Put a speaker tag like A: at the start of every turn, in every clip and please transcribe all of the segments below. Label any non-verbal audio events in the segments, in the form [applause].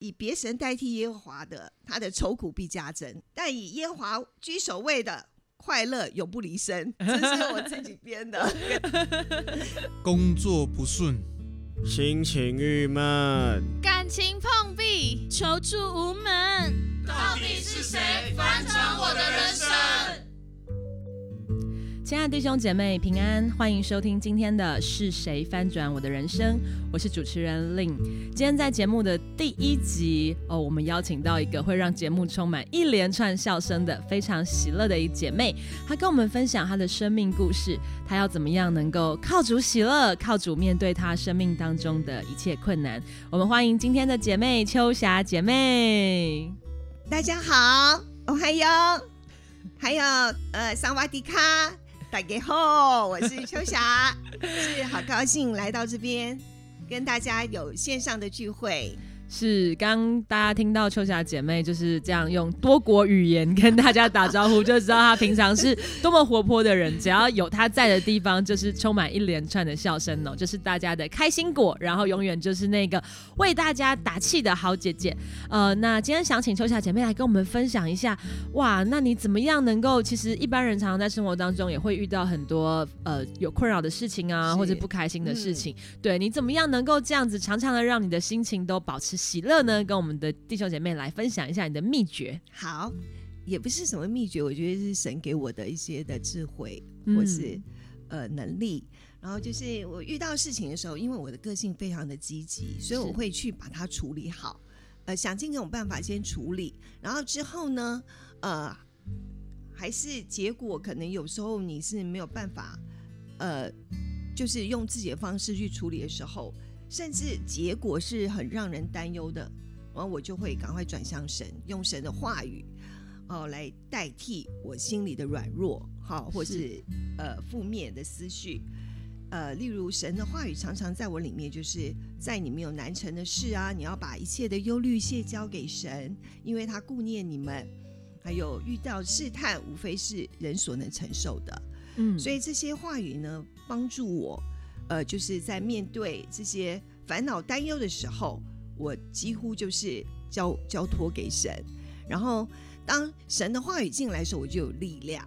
A: 以别神代替耶和华的，他的愁苦必加增；但以耶和华居首位的，快乐永不离身。这是我自己编的。[laughs]
B: 工作不顺，
C: 心情郁闷，
D: 感情碰壁，
E: 求助无门，
F: 到底是谁翻转我的人生？
E: 亲爱的弟兄姐妹平安，欢迎收听今天的是谁翻转我的人生？我是主持人 Lin。今天在节目的第一集哦，我们邀请到一个会让节目充满一连串笑声的非常喜乐的一姐妹，她跟我们分享她的生命故事，她要怎么样能够靠主喜乐，靠主面对她生命当中的一切困难。我们欢迎今天的姐妹秋霞姐妹。
A: 大家好，我还有还有呃，桑瓦迪卡。大家好，我是秋霞，[laughs] 是好高兴来到这边，跟大家有线上的聚会。
E: 是，刚大家听到秋霞姐妹就是这样用多国语言跟大家打招呼，就知道她平常是多么活泼的人。只要有她在的地方，就是充满一连串的笑声哦，[laughs] 就是大家的开心果，然后永远就是那个为大家打气的好姐姐。呃，那今天想请秋霞姐妹来跟我们分享一下，哇，那你怎么样能够？其实一般人常常在生活当中也会遇到很多呃有困扰的事情啊，或者不开心的事情。对你怎么样能够这样子常常的让你的心情都保持？喜乐呢，跟我们的弟兄姐妹来分享一下你的秘诀。
A: 好，也不是什么秘诀，我觉得是神给我的一些的智慧，或是呃能力。然后就是我遇到事情的时候，因为我的个性非常的积极，所以我会去把它处理好，呃，想尽各种办法先处理。然后之后呢，呃，还是结果可能有时候你是没有办法，呃，就是用自己的方式去处理的时候。甚至结果是很让人担忧的，然后我就会赶快转向神，用神的话语哦来代替我心里的软弱，好，或是呃负面的思绪，呃，例如神的话语常常在我里面，就是在你们有难成的事啊，你要把一切的忧虑卸交给神，因为他顾念你们，还有遇到试探，无非是人所能承受的，嗯，所以这些话语呢，帮助我。呃，就是在面对这些烦恼担忧的时候，我几乎就是交交托给神，然后当神的话语进来的时候，我就有力量，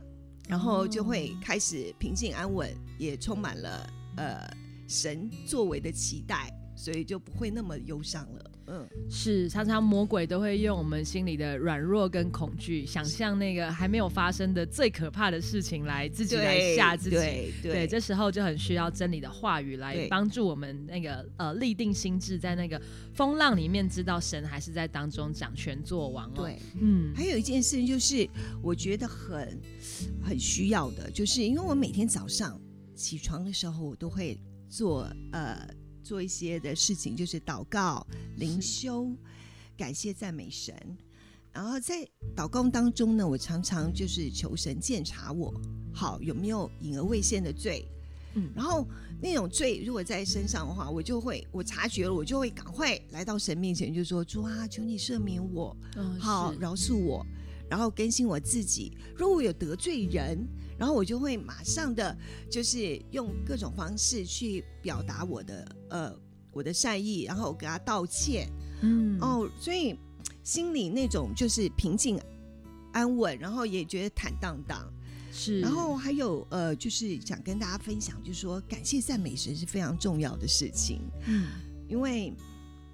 A: 然后就会开始平静安稳，也充满了呃神作为的期待，所以就不会那么忧伤了。嗯，
E: 是常常魔鬼都会用我们心里的软弱跟恐惧，想象那个还没有发生的最可怕的事情来自己来吓自己。
A: 对
E: 对，这时候就很需要真理的话语来帮助我们那个呃立定心智，在那个风浪里面知道神还是在当中掌权作王
A: 哦。对，嗯，还有一件事情就是我觉得很很需要的，就是因为我每天早上起床的时候，我都会做呃。做一些的事情，就是祷告、灵修、感谢、赞美神。然后在祷告当中呢，我常常就是求神鉴察我，好有没有隐而未现的罪。嗯，然后那种罪如果在身上的话，我就会我察觉了，我就会赶快来到神面前，就说主啊，求你赦免我，好饶恕我，然后更新我自己。如果我有得罪人。然后我就会马上的，就是用各种方式去表达我的呃我的善意，然后给他道歉，嗯。哦，所以心里那种就是平静安稳，然后也觉得坦荡荡，
E: 是。
A: 然后还有呃，就是想跟大家分享，就是说感谢赞美神是非常重要的事情，嗯，因为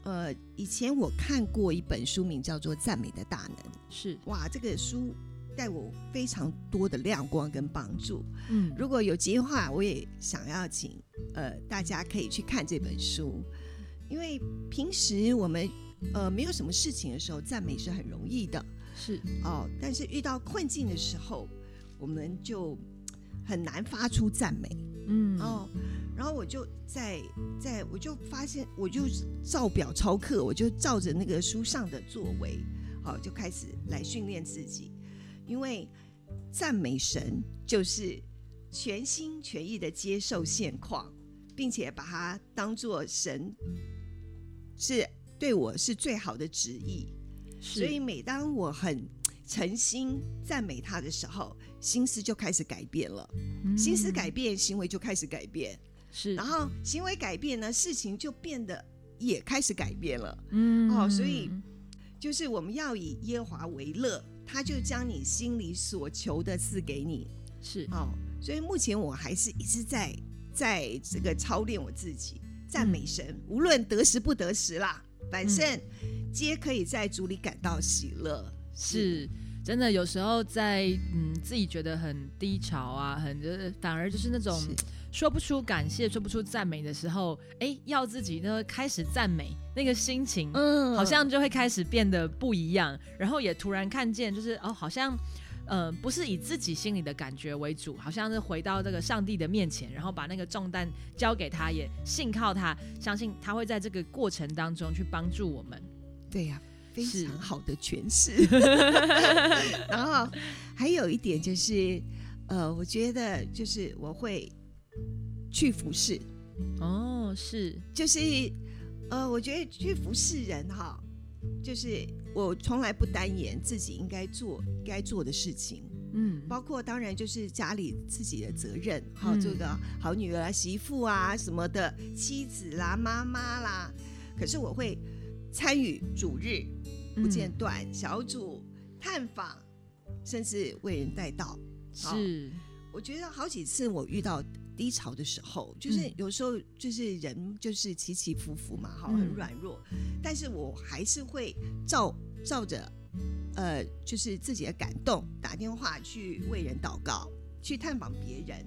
A: 呃以前我看过一本书名叫做《赞美的大能》，
E: 是。
A: 哇，这个书。带我非常多的亮光跟帮助。嗯，如果有机会，我也想要请呃大家可以去看这本书，因为平时我们呃没有什么事情的时候，赞美是很容易的。
E: 是
A: 哦，但是遇到困境的时候，我们就很难发出赞美。嗯哦，然后我就在在我就发现，我就照表抄课，我就照着那个书上的作为，好就开始来训练自己。因为赞美神就是全心全意的接受现况，并且把它当做神是对我是最好的旨意。所以每当我很诚心赞美他的时候，心思就开始改变了。心思改变，行为就开始改变。
E: 是，
A: 然后行为改变呢，事情就变得也开始改变了。嗯，哦，所以就是我们要以耶和华为乐，他就将你心里所求的赐给你。
E: 是
A: 哦，所以目前我还是一直在在这个操练我自己，赞美神，无论得时不得时啦，反正皆可以在主里感到喜乐。
E: 是真的，有时候在嗯自己觉得很低潮啊，很就是反而就是那种
A: 是
E: 说不出感谢、说不出赞美的时候，哎，要自己呢开始赞美，那个心情
A: 嗯
E: 好像就会开始变得不一样，然后也突然看见，就是哦，好像。呃，不是以自己心里的感觉为主，好像是回到这个上帝的面前，然后把那个重担交给他，也信靠他，相信他会在这个过程当中去帮助我们。
A: 对呀、非常好的诠释。[laughs] 然后还有一点就是，呃，我觉得就是我会去服侍，
E: 哦，是，
A: 就是呃，我觉得去服侍人哈，就是我从来不单言自己应该做该做的事情，
E: 嗯，
A: 包括当然就是家里自己的责任，好、
E: 嗯。
A: 这个好女儿啊、媳妇啊什么的，妻子啦、妈妈啦，可是我会参与主日不间断、小组探访，甚至为人带到。好
E: 是，
A: 我觉得好几次我遇到低潮的时候，就是
E: 嗯
A: 有时候就是人就是起起伏伏嘛，哈，
E: 嗯
A: 很软弱，但是我还是会照照着呃，就是自己的感动打电话去为人祷告，去探访别人。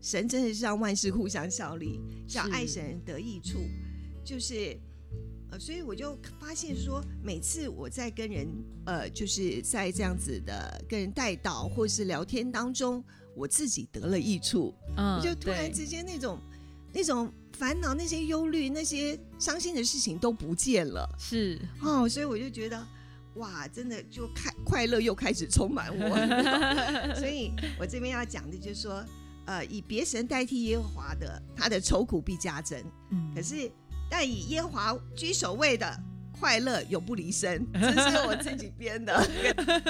A: 神真的是让万事互相效力，让
E: 是
A: 爱神得益处，就是。呃，所以我就发现说，每次我在跟人，呃，就是在这样子的跟人带导或是聊天当中，我自己得了益处，
E: 嗯
A: 我就突然之间那种那种烦恼、那些忧虑、那些伤心的事情都不见了
E: 是，
A: 哦，所以我就觉得。哇，真的就开快乐又开始充满我，[laughs] 所以我这边要讲的就是说，呃，以别神代替耶和华的，他的愁苦必加增。
E: 嗯
A: 可是，但以耶和华居首位的，快乐永不离身。[laughs] 这是我自己编的，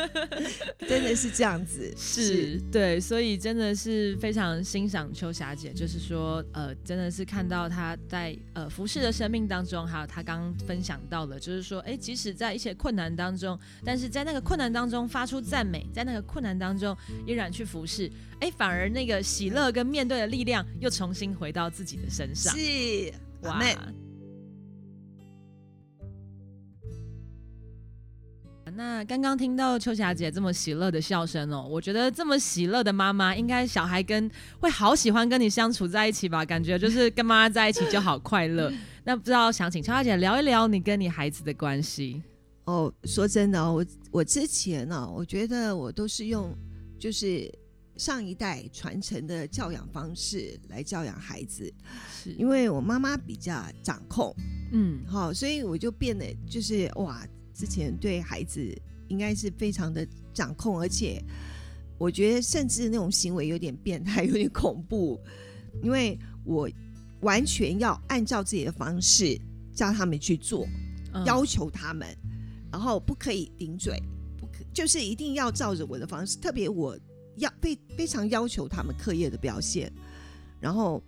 A: [laughs] 真的是这样子。
E: 是对，所以真的是非常欣赏秋霞姐，就是说，呃，真的是看到她在呃服饰的生命当中，还有她刚刚分享到的，就是说，哎，即使在一些困难当中，但是在那个困难当中发出赞美，在那个困难当中依然去服侍，哎，反而那个喜乐跟面对的力量又重新回到自己的身上。
A: 是，
E: 哇那刚刚听到秋霞姐这么喜乐的笑声哦，我觉得这么喜乐的妈妈，应该小孩跟会好喜欢跟你相处在一起吧？感觉就是跟妈妈在一起就好快乐。[laughs] 那不知道想请秋霞姐聊一聊你跟你孩子的关系。
A: 哦，说真的哦，我我之前呢、我觉得我都是用就是上一代传承的教养方式来教养孩子，
E: 是，
A: 因为我妈妈比较掌控，
E: 嗯
A: 好、所以我就变得就是哇，之前对孩子应该是非常的掌控，而且我觉得甚至那种行为有点变态，有点恐怖，因为我完全要按照自己的方式叫他们去做，
E: 嗯。
A: 要求他们，然后不可以顶嘴，不可就是一定要照着我的方式，特别我要非非常要求他们课业的表现，然后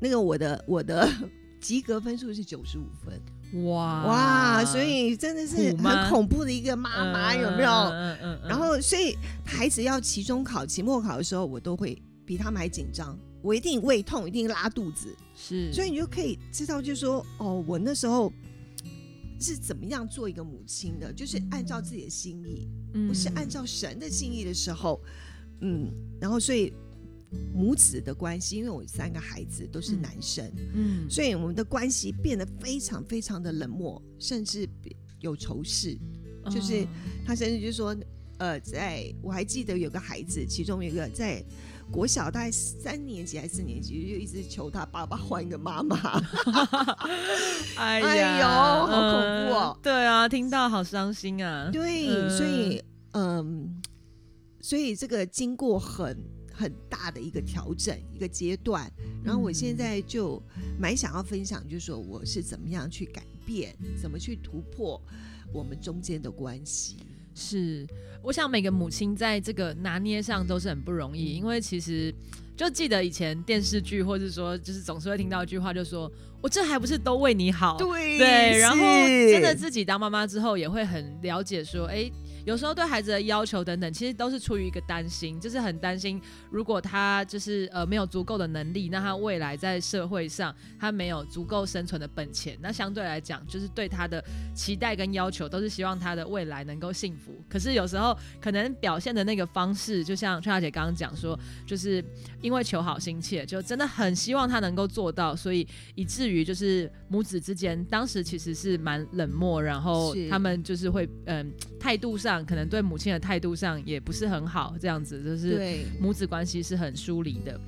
A: 那个我的我的 [laughs] 及格分数是九十五分，
E: 哇。
A: 哇，所以真的是很恐怖的一个妈妈，有没有？
E: 嗯嗯
A: 然后，所以孩子要期中考、期末考的时候，我都会比他们还紧张，我一定胃痛，一定拉肚子，
E: 是，
A: 所以你就可以知道，就是说，哦，我那时候是怎么样做一个母亲的，就是按照自己的心意，
E: 嗯
A: 不是按照神的心意的时候，嗯，然后所以母子的关系，因为我三个孩子都是
E: 嗯
A: 男生，
E: 嗯
A: 所以我们的关系变得非常非常的冷漠，甚至有仇视。就是
E: 哦
A: 他甚至就说，呃，在我还记得有个孩子，其中一个在国小大概三年级还是四年级，就一直求他爸爸换一个妈妈。
E: 哎 [laughs]
A: 哎
E: 呀
A: 呦好恐怖哦
E: 嗯对啊，听到好伤心啊。
A: 对，
E: 嗯
A: 所以嗯，所以这个经过很很大的一个调整一个阶段，然后我现
E: 嗯
A: 在就蛮想要分享，就是说我是怎么样去改变，怎么去突破我们中间的关系。
E: 是，我想每个母亲在这个拿捏上都是很不容易，因为其实就记得以前电视剧，或者说就是总是会听到一句话，就说我这还不是都为你好，
A: 对
E: 对，然后真的自己当妈妈之后，也会很了解说，哎。有时候对孩子的要求等等，其实都是出于一个担心，就是很担心，如果他就是呃没有足够的能力，那他未来在社会上他没有足够生存的本钱，那相对来讲，就是对他的期待跟要求都是希望他的未来能够幸福。可是有时候可能表现的那个方式，就像春小姐刚刚讲说，就是因为求好心切，就真的很希望他能够做到，所以以至于就是母子之间当时其实是蛮冷漠，然后他们就是会嗯态度上。可能对母亲的态度上也不是很好，这样子就是母子关系是很疏离的。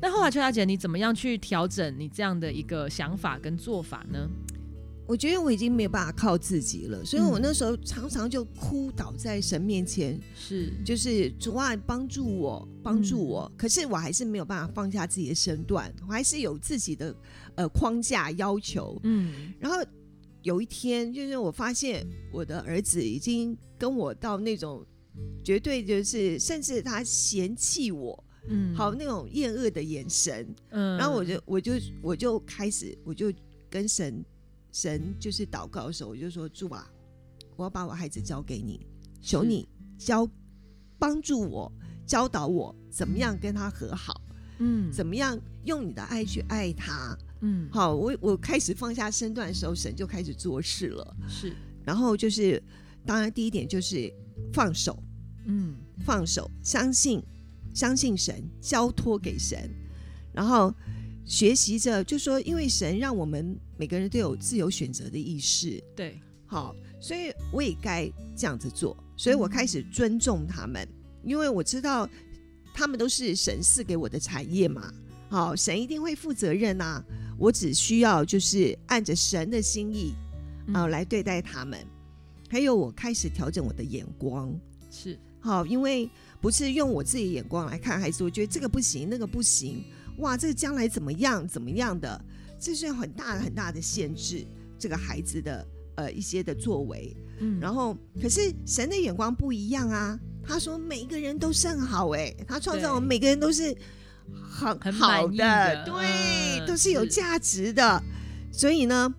E: 那后来邱小姐，你怎么样去调整你这样的一个想法跟做法呢？
A: 我觉得我已经没有办法靠自己了，所以我那时候常常就哭倒在神面前，
E: 是
A: 就是主啊帮助我，帮助我。可是我还是没有办法放下自己的身段，我还是有自己的呃框架要求。嗯，然后。有一天，就是我发现我的儿子已经跟我到那种绝对就是，甚至他嫌弃我，嗯，好那种厌恶的眼神，嗯，然后我就我就我就开始我就跟神神就是祷告的时候，我就说主啊，我要把我孩子交给你，求你教帮助我教导我怎么样跟他和好，嗯，怎么样用你的爱去爱他。嗯，好，我我开始放下身段的时候，神就开始做事了。
E: 是，
A: 然后就是，当然第一点就是放手，嗯，放手，相信，相信神，交托给神，然后学习着，就说，因为神让我们每个人都有自由选择的意识，
E: 对，
A: 好，所以我也该这样子做，所以我开始尊重他们，因为我知道他们都是神赐给我的产业嘛，好，神一定会负责任呐。我只需要就是按着神的心意啊来对待他们，还有我开始调整我的眼光，
E: 是。
A: 好，因为不是用我自己眼光来看孩子，我觉得这个不行，那个不行，哇，这个将来怎么样怎么样的，这是很大很大的限制这个孩子的呃一些的作为，嗯，然后可是神的眼光不一样啊，他说每一个人都是很好，哎，他创造我们每个人都是。很好的，对，都是有价值的。所以呢，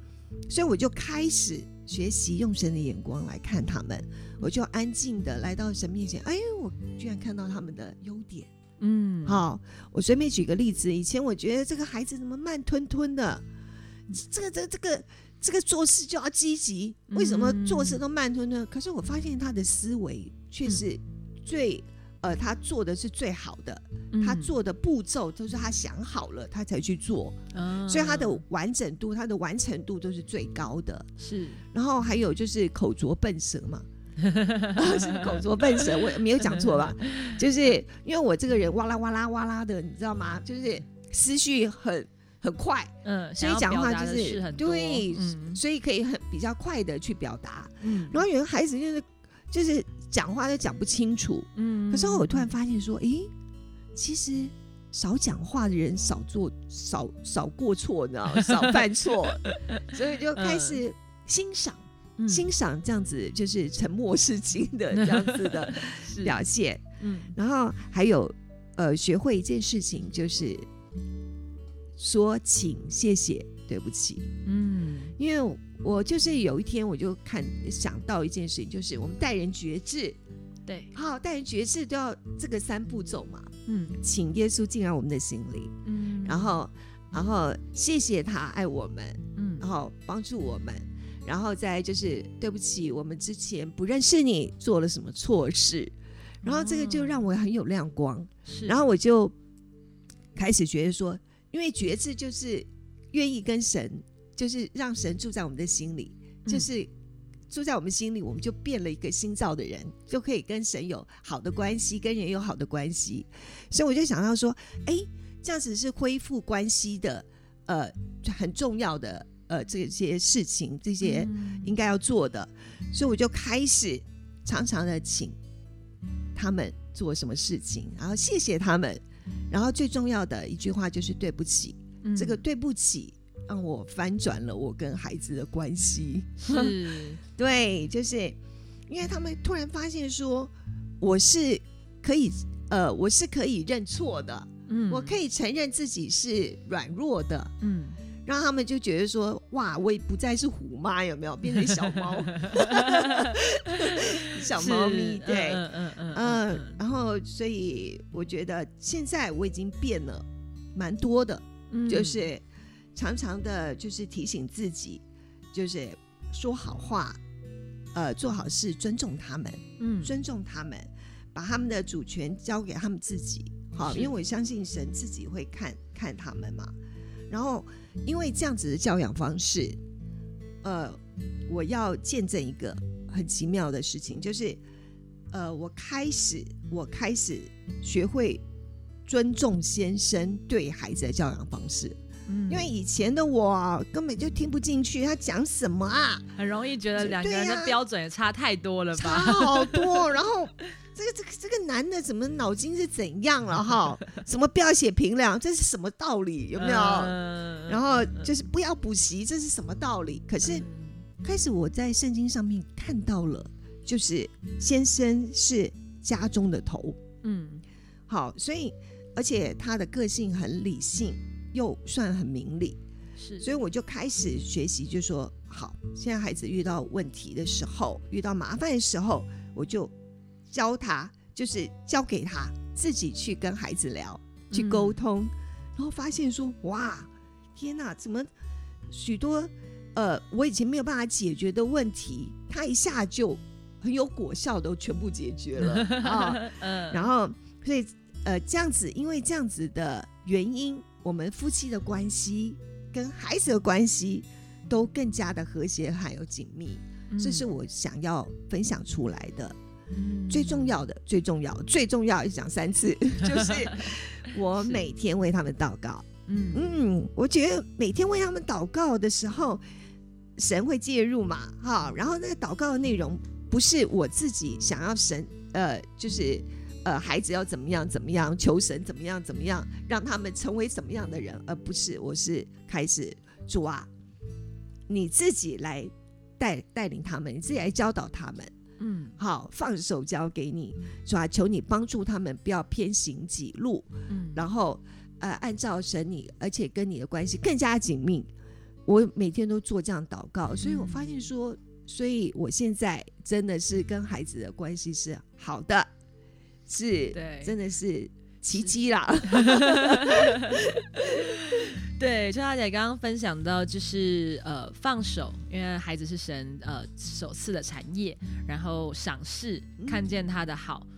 A: 所以我就开始学习用神的眼光来看他们。我就安静的来到神面前，哎，我居然看到他们的优点。嗯，好，我随便举个例子。以前我觉得这个孩子怎么慢吞吞的，这个、这、个这个、这个做事就要积极，为什么做事都慢吞吞？可是我发现他的思维却是最。呃，他做的是最好的，他做的步骤都是他想好了，他才去做，所以他的完整度、他的完成度都是最高的。
E: 是，
A: 然后还有就是口拙笨舌嘛，[laughs] 是口拙笨舌，我没有讲错吧？就是因为我这个人哇啦哇啦哇啦的，你知道吗？就是思绪很很快，嗯，所以讲话就是对，所以可以很比较快的去表达。嗯，然后有个孩子就是就是。讲话都讲不清楚，嗯，可是我突然发现说，诶，其实少讲话的人少做少少过错呢，[laughs] 少犯错，所以就开始欣赏欣赏这样子，就是沉默是金的这样子的 [laughs] 表现，嗯，然后还有呃，学会一件事情，就是说请、谢谢、对不起，嗯，因为。我就是有一天，我就看想到一件事情，就是我们待人觉志，
E: 对，
A: 好，待人觉志都要这个三步走嘛，嗯，请耶稣进入我们的心里，嗯，然后，然后谢谢他爱我们，嗯，然后帮助我们，然后再就是对不起，我们之前不认识你，做了什么错事，然后这个就让我很有亮光，是，然后我就开始觉得说，因为觉志就是愿意跟神。就是让神住在我们的心里，就是住在我们心里，我们就变了一个新造的人，就可以跟神有好的关系，跟人有好的关系。所以我就想到说，哎，这样子是恢复关系的，呃，很重要的呃这些事情，这些应该要做的。所以我就开始常常的请他们做什么事情，然后谢谢他们，然后最重要的一句话就是对不起，这个对不起。让我翻转了我跟孩子的关系，
E: 是。[laughs]
A: 对，就是因为他们突然发现说我是可以呃我是可以认错的，
E: 嗯。
A: 我可以承认自己是软弱的，
E: 嗯，
A: 让他们就觉得说哇，我也不再是虎妈，有没有？变成小猫 [laughs] 小猫咪？
E: 是
A: 对，
E: 嗯嗯嗯
A: 嗯，然后所以我觉得现在我已经变了蛮多的，
E: 嗯。
A: 就是常常的，就是提醒自己，就是说好话，呃，做好事，尊重他们，
E: 嗯
A: 尊重他们，把他们的主权交给他们自己。好，因为我相信神自己会看看他们嘛。然后，因为这样子的教养方式，呃，我要见证一个很奇妙的事情，就是，呃，我开始，我开始学会尊重先生对孩子的教养方式。
E: 嗯
A: 因为以前的我根本就听不进去他讲什么啊，
E: 很容易觉得两个人的标准也差太多了吧
A: 差
E: 吧？
A: 好多。[laughs] 然后这个这个这个男的怎么脑筋是怎样了哈？[laughs] 什么不要写评量，这是什么道理？有没有？
E: 嗯
A: 然后就是不要补习，这是什么道理？可是开始我在圣经上面看到了，就是先生是家中的头，
E: 嗯
A: 好，所以而且他的个性很理性，又算很明理。
E: 是，
A: 所以我就开始学习，就说好，现在孩子遇到问题的时候，遇到麻烦的时候，我就教他，就是交给他自己去跟孩子聊，去沟通，然后发现说，哇，天哪，怎么许多呃我以前没有办法解决的问题，他一下就很有果效，都全部解决了 [laughs] 啊。
E: 嗯
A: 然后，所以呃，这样子，因为这样子的原因，我们夫妻的关系跟孩子的关系都更加的和谐还有紧密，这是我想要分享出来的。
E: 嗯
A: 最重要的，最重要，最重要，讲三次，[laughs] 就是我每天为他们祷告。
E: 嗯
A: 嗯，我觉得每天为他们祷告的时候，神会介入嘛，哈，然后那个祷告的内容不是我自己想要神，呃，就是呃，孩子要怎么样怎么样，求神怎么样怎么样，让他们成为什么样的人，而不是我是开始主啊，你自己来带带领他们，你自己来教导他们，
E: 嗯。
A: 好，放手交给你，主啊，求你帮助他们不要偏行己路，
E: 嗯。
A: 然后呃，按照神你，而且跟你的关系更加紧密。我每天都做这样祷告，所以我发现说，所以我现在真的是跟孩子的关系是好的，是
E: 对
A: 真的是奇迹啦。[laughs]
E: 对，邱大姐刚刚分享到，就是呃放手，因为孩子是神呃首次的产业，然后赏识，看见他的好，嗯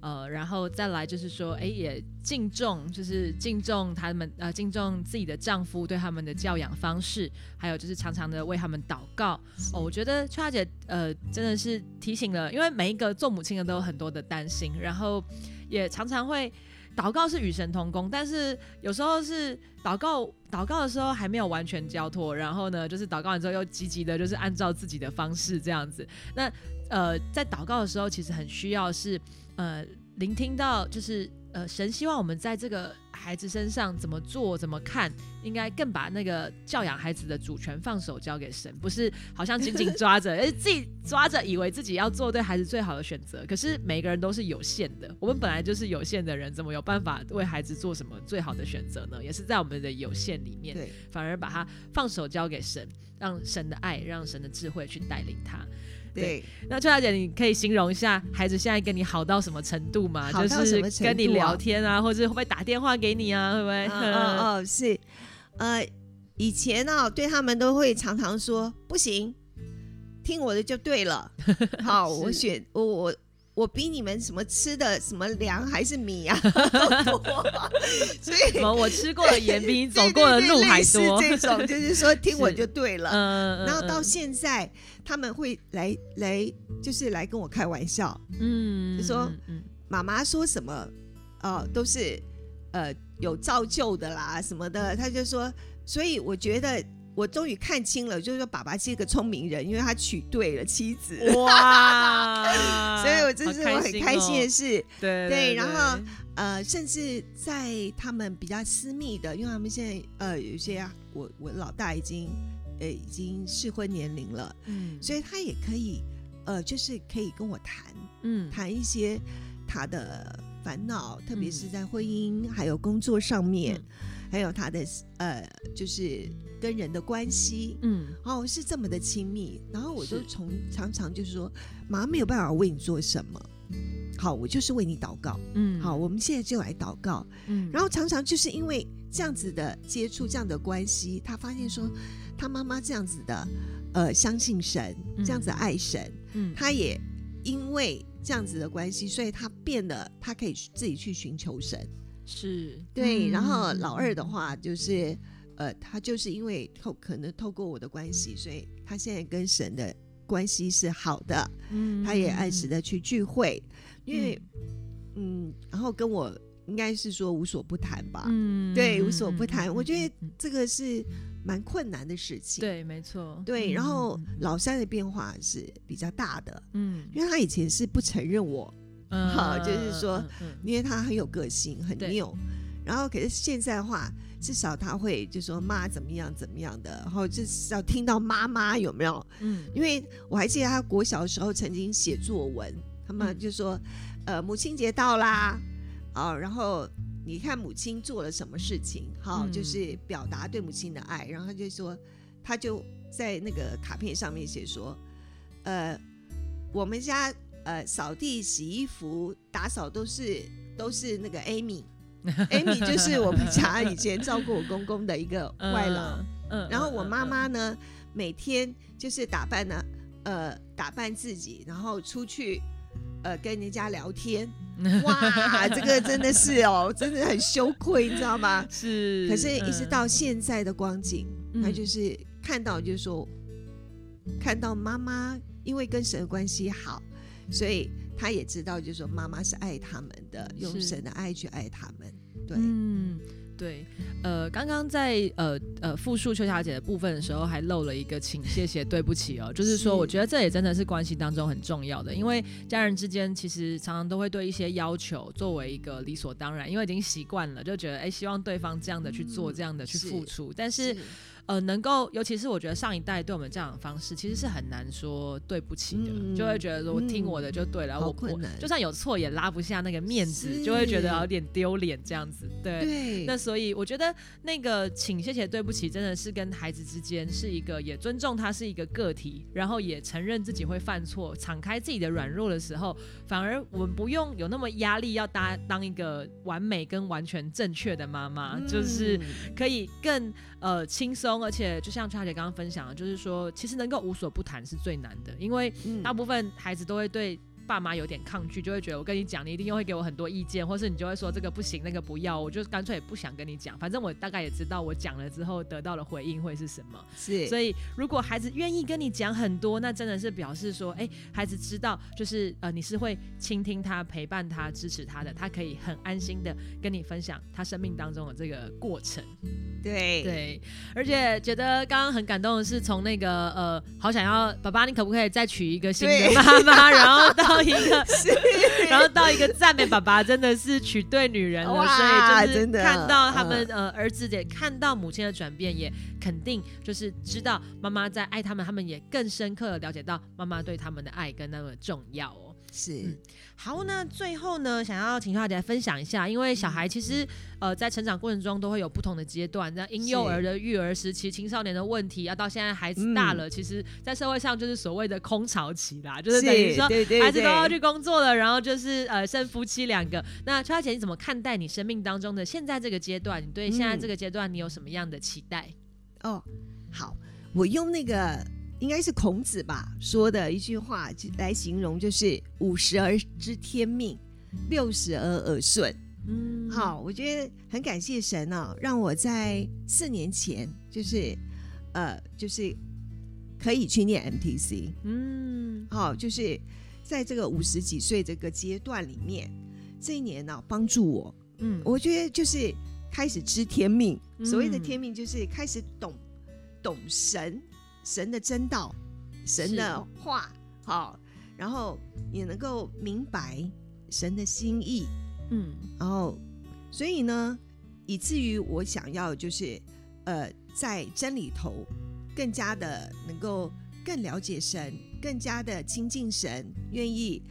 E: 呃，然后再来就是说，哎，也敬重，就是敬重他们呃敬重自己的丈夫对他们的教养方式，还有就是常常的为他们祷告。哦，我觉得秋大姐呃真的是提醒了，因为每一个做母亲的都有很多的担心，然后也常常会。祷告是与神同工，但是有时候是祷告，祷告的时候还没有完全交托，然后呢，就是祷告完之后又积极的，就是按照自己的方式这样子。那呃，在祷告的时候，其实很需要是呃聆听到，就是呃神希望我们在这个孩子身上怎么做、怎么看，应该更把那个教养孩子的主权放手交给神，不是好像紧紧抓着，[laughs] 哎自己抓着，以为自己要做对孩子最好的选择。可是每个人都是有限的，我们本来就是有限的人，怎么有办法为孩子做什么最好的选择呢？也是在我们的有限里面，
A: 对，
E: 反而把它放手交给神，让神的爱，让神的智慧去带领他。
A: 对，
E: 那邱小姐，你可以形容一下孩子现在跟你好到什么程度吗？就是跟你聊天啊，或者会不会打电话给你啊？会不会？
A: 哦哦哦，是，呃，以前呢、对他们都会常常说不行，听我的就对了。好，我
E: 是
A: 选我我我比你们什么吃的什么粮还是米啊 [laughs] 都多，所以？
E: 我吃过的盐比你走过的路还多。
A: 这种就是说听我就对了。
E: 嗯，
A: 然后到
E: 嗯
A: 现在，他们会来来，就是来跟我开玩笑。
E: 嗯，
A: 就说妈妈说什么，呃，都是呃有造就的啦什么的。他就说，所以我觉得我终于看清了，就是说爸爸是一个聪明人，因为他娶对了妻子。
E: 嗯哇，[laughs]
A: 所以我这是我很开心的
E: 哦。
A: 事。
E: 对
A: 对然后呃，甚至在他们比较私密的，因为他们现在呃有些啊，我我老大已经呃已经适婚年龄了，
E: 嗯，
A: 所以他也可以呃，就是可以跟我谈
E: 嗯，
A: 谈一些他的烦恼，特别是在婚姻还有工作上面，
E: 嗯
A: 还有他的呃，就是跟人的关系。
E: 嗯。
A: 哦，是这么的亲密，然后我就是。从常常就是说，妈没有办法为你做什么，好，我就是为你祷告，
E: 嗯，
A: 好，，我们现在就来祷告，
E: 嗯，
A: 然后常常就是因为这样子的接触，这样的关系，他发现说，他妈妈这样子的，呃，相信神，
E: 嗯。
A: 这样子爱神，
E: 嗯，
A: 他也因为这样子的关系，所以他变得他可以自己去寻求神。
E: 是。
A: 对，
E: 嗯
A: 然后
E: 嗯。
A: 老二的话就是，呃，他就是因为透可能透过我的关系，所以他现在跟神的关系是好的，
E: 嗯
A: 他也按时的去聚会，因为嗯，然后跟我应该是说无所不谈吧，
E: 嗯。
A: 对，无所不谈。我觉得
E: 嗯
A: 这个是蛮困难的事情。
E: 对，没错，
A: 对，
E: 嗯
A: 然后
E: 嗯。
A: 老三的变化是比较大的，
E: 嗯。
A: 因为他以前是不承认我，
E: 嗯
A: 好就是说因为他很有个性，很
E: 对
A: 拗。然后可是现在的话，至少他会就说妈怎么样怎么样的，然后就是要听到妈妈有没有？
E: 嗯
A: 因为我还记得他国小的时候曾经写作文，他们
E: 嗯
A: 就说，呃，母亲节到啦，哦，然后你看母亲做了什么事情，好，
E: 嗯
A: 就是表达对母亲的爱，然后他就说，他就在那个卡片上面写说，呃，我们家呃扫地、洗衣服、打扫都是都是那个 Amy。[laughs] Amy 就是我们家以前照顾我公公的一个外劳，
E: 嗯，嗯
A: 然后我妈，
E: 嗯
A: 妈呢，每天就是打扮呢，呃，打扮自己，然后出去，呃，跟人家聊天。[laughs] 哇，这个真的是哦，真的很羞愧，你知道吗？[laughs]
E: 是，
A: 可是，一直
E: 嗯
A: 到现在的光景，
E: 嗯
A: 那就是看到，就是说，看到妈妈因为跟神的关系好，所以他也知道，就是说妈妈是爱他们的，用神的爱去爱他们。对，
E: 嗯，对，呃，刚刚在呃呃复述秋霞姐的部分的时候，还漏了一个请、谢谢、对不起哦，[laughs] 就是说，我觉得这也真的是关系当中很重要的，因为家人之间其实常常都会对一些要求作为一个理所当然，因为已经习惯了，就觉得哎，希望对方这样的去做，
A: 嗯
E: 这样的去付出，但是。呃，能够，尤其是我觉得上一代对我们这样的方式，其实是很难说对不起的，
A: 嗯
E: 就会觉得说我听
A: 嗯
E: 我的就对了，我我就算有错也拉不下那个面子，就会觉得有点丢脸这样子。对，
A: 对，
E: 那所以我觉得那个请、谢谢、对不起，真的是跟孩子之间是一个也尊重他是一个个体，然后也承认自己会犯错，敞开自己的软弱的时候，反而我们不用有那么压力要当当一个完美跟完全正确的妈妈，就是
A: 嗯。
E: 可以更呃轻松，而且就像秋姐刚刚分享的，就是说其实能够无所不谈是最难的，因为
A: 嗯。
E: 大部分孩子都会对爸妈有点抗拒，就会觉得我跟你讲，你一定又会给我很多意见，或是你就会说这个不行，那个不要，我就干脆也不想跟你讲，反正我大概也知道我讲了之后得到的回应会是什么。
A: 是，
E: 所以如果孩子愿意跟你讲很多，那真的是表示说，哎，孩子知道就是呃你是会倾听他、陪伴他、支持他的，他可以很安心的跟你分享他生命当中的这个过程。
A: 对
E: 对，而且觉得刚刚很感动的是，从那个呃，好想要爸爸，你可不可以再娶一个新的妈妈，[laughs] 然后到一个，[laughs] 然后到一个赞美爸爸，真的是娶对女人了，所以就是看到他们、
A: 嗯。
E: 呃儿子也看到母亲的转变，也肯定就是知道妈妈在爱他们，他们也更深刻的了解到妈妈对他们的爱跟那么重要哦。
A: 是
E: 嗯好，那最后呢，想要请小姐来分享一下，因为小孩其实、呃在成长过程中都会有不同的阶段，那婴幼儿的育儿时期、青少年的问题，要到现在孩子大了，其实在社会上就是所谓的空巢期啦，就是等于说。孩子都要去工作了，然后就是呃剩夫妻两个。那秋小姐，你怎么看待你生命当中的现在这个阶段？你对现在这个阶段你有什么样的期待？
A: 哦，好，我用那个应该是孔子吧说的一句话就来形容，就是五十而知天命，六十而耳顺。
E: 嗯，
A: 好，我觉得很感谢神哦，让我在四年前就是呃就是可以去念 MTC。
E: 嗯，
A: 好，就是在这个五十几岁这个阶段里面，这一年呢、帮助我，
E: 嗯，
A: 我觉得就是开始知天命。所谓的
E: 嗯
A: 天命，就是开始懂懂神神的真道，神的话，好，然后也能够明白神的心意，
E: 嗯。
A: 然后所以呢，以至于我想要就是呃，在真理头更加的能够更了解神，更加的亲近神，愿意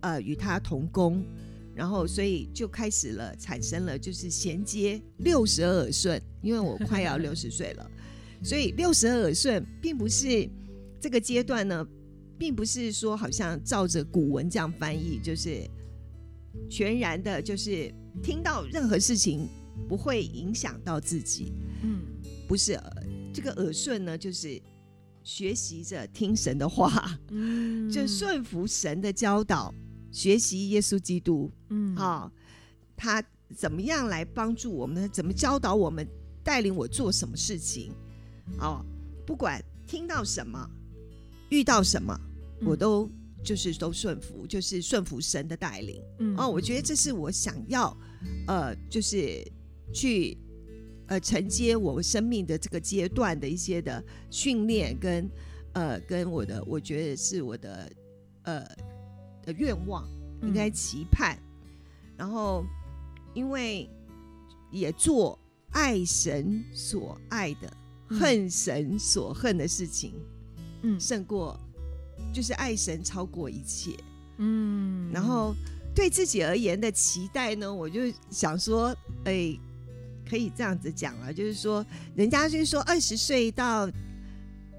A: 呃与他同工，然后所以就开始了，产生了就是衔接六十而耳顺，因为我快要六十岁了，所以六十而耳顺并不是这个阶段呢，并不是说好像照着古文这样翻译，就是全然的，就是听到任何事情不会影响到自己，
E: 嗯。
A: 不是呃这个耳顺呢，就是学习着听神的话，
E: 嗯。
A: 就顺服神的教导，学习耶稣基督，
E: 嗯。
A: 啊、他怎么样来帮助我们，怎么教导我们，带领我做什么事情，哦，不管听到什么，遇到什么，
E: 嗯
A: 我都就是都顺服，就是顺服神的带领。
E: 嗯
A: 哦，我觉得这是我想要，呃，就是去呃承接我生命的这个阶段的一些的训练跟呃跟我的，我觉得是我的呃的愿望，应该
E: 嗯
A: 期盼。然后因为也做爱神所爱的，
E: 嗯
A: 恨神所恨的事情，
E: 嗯。
A: 胜过就是爱神超过一切。
E: 嗯。
A: 然后对自己而言的期待呢，我就想说，哎，可以这样子讲了，就是说，人家就是说二十岁到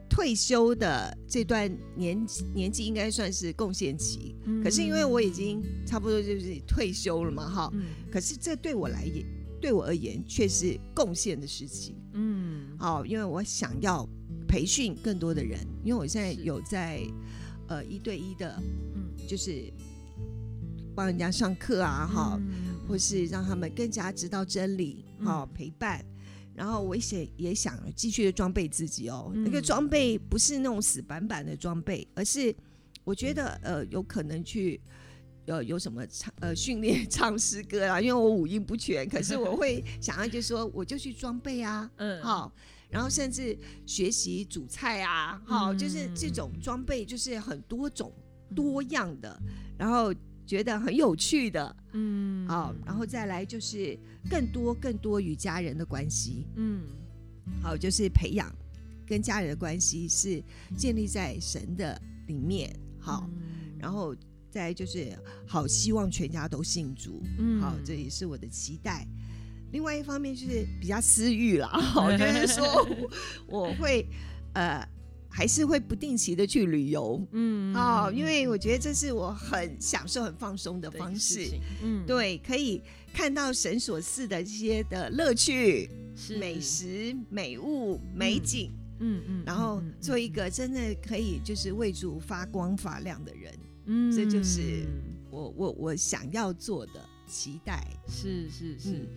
A: 退休的这段年年纪，应该算是贡献期。可是因为我已经差不多就是退休了嘛，哈，
E: 嗯。
A: 可是这对我来言，对我而言却是贡献的事情。
E: 嗯。
A: 好，因为我想要培训更多的人，因为我现在有在呃一对一的，
E: 嗯。
A: 就是帮人家上课啊，哈、
E: 嗯。
A: 或是让他们更加知道真理，好、陪伴。然后我也也想继续的装备自己哦，
E: 嗯
A: 那个装备不是那种死板板的装备，而是我觉得呃有可能去呃有什么唱呃训练 [laughs] 唱诗歌啊，因为我五音不全，可是我会 [laughs] 想要就说我就去装备啊，
E: 嗯。
A: 好，然后甚至学习煮菜啊，好，就是这种装备就是很多种多样的，然后觉得很有趣的，
E: 嗯。
A: 好，然后再来就是更多更多与家人的关系，
E: 嗯。
A: 好，就是培养跟家人的关系是建立在神的里面，好，然后再就是好，希望全家都信主，
E: 嗯
A: 好，这也是我的期待。另外一方面就是比较私欲啦，好 [laughs] 就是说我会呃还是会不定期的去旅游
E: 嗯
A: 哦，因为我觉得这是我很享受、很放松的方式。，
E: 嗯，
A: 对，可以看到神所赐的这些的乐趣、
E: 是
A: 美，食、美物、美景，
E: 嗯嗯，
A: 然后
E: 嗯
A: 做一，个真的可以就是为主发光发亮的人。
E: 嗯
A: 这就是我我我想要做的期待。
E: 是是是
A: 嗯。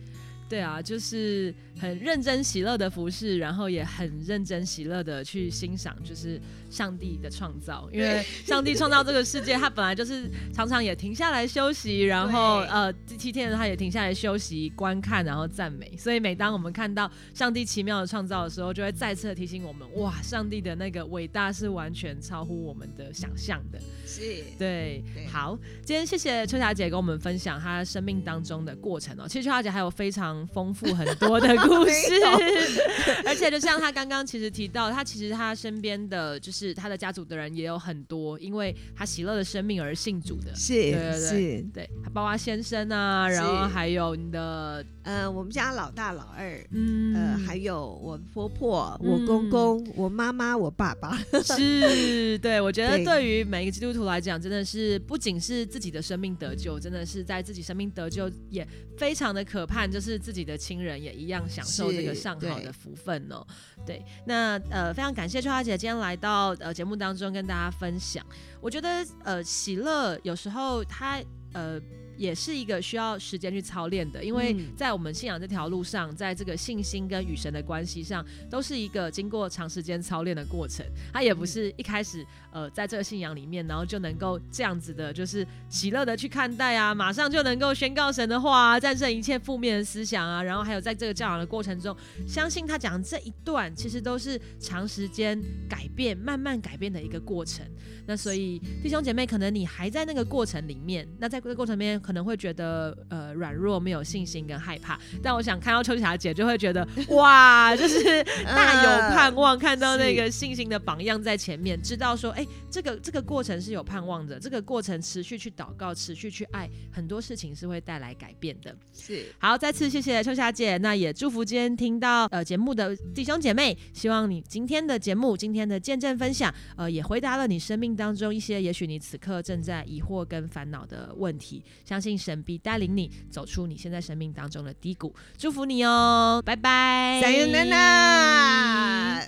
E: 对啊，就是很认真喜乐的服饰，然后也很认真喜乐的去欣赏，就是上帝的创造。因为 [laughs] 上帝创造这个世界，他本来就是常常也停下来休息，然后呃第七天他也停下来休息、观看，然后赞美。所以每当我们看到上帝奇妙的创造的时候，就会再次提醒我们：哇，上帝的那个伟大是完全超乎我们的想象的。
A: 是，
E: 对，
A: 对
E: 好，今天谢谢秋霞姐跟我们分享她生命当中的过程哦。其实秋霞姐还有非常丰富很多的故事，[laughs] [laughs] 而且就像他刚刚其实提到，他其实他身边的就是他的家族的人也有很多，因为他喜乐的生命而信主的。
A: 是
E: 对对
A: 对，
E: 对，包括先生啊，然后还有你的
A: 呃，我们家老大老二，
E: 嗯，
A: 呃，还有我婆婆、我公公、我妈妈、我爸爸，
E: 是，对我觉得
A: 对。
E: 对于每一个基督徒来讲，真的是不仅是自己的生命得救，真的是在自己生命得救也非常的可盼，就是自己的亲人也一样享受这个上好的福分哦。对，那呃非常感谢秋花姐今天来到呃节目当中跟大家分享。我觉得呃喜乐有时候它呃。也是一个需要时间去操练的，因为
A: 嗯
E: 在我们信仰这条路上，在这个信心跟与神的关系上，都是一个经过长时间操练的过程。它也不是一开始呃在这个信仰里面，然后就能够这样子的，就是喜乐的去看待啊，马上就能够宣告神的话啊，战胜一切负面的思想啊。然后还有在这个教养的过程中，相信他讲这一段其实都是长时间改变、慢慢改变的一个过程。那所以弟兄姐妹，可能你还在那个过程里面，那在这个过程里面，可能会觉得呃软弱、没有信心跟害怕。但我想看到秋霞姐就会觉得 [laughs] 哇，就是大有盼望，看到那个信心的榜样在前面，知道说哎，这个这个过程是有盼望的，这个过程持续去祷告，持续去爱，很多事情是会带来改变的。
A: 是
E: 好，再次谢谢秋霞姐，那也祝福今天听到呃节目的弟兄姐妹，希望你今天的节目、今天的见证分享，呃，也回答了你生命当中一些也许你此刻正在疑惑跟烦恼的问题。相信神必带领你走出你现在生命当中的低谷。祝福你哦拜拜。
A: 加油娜娜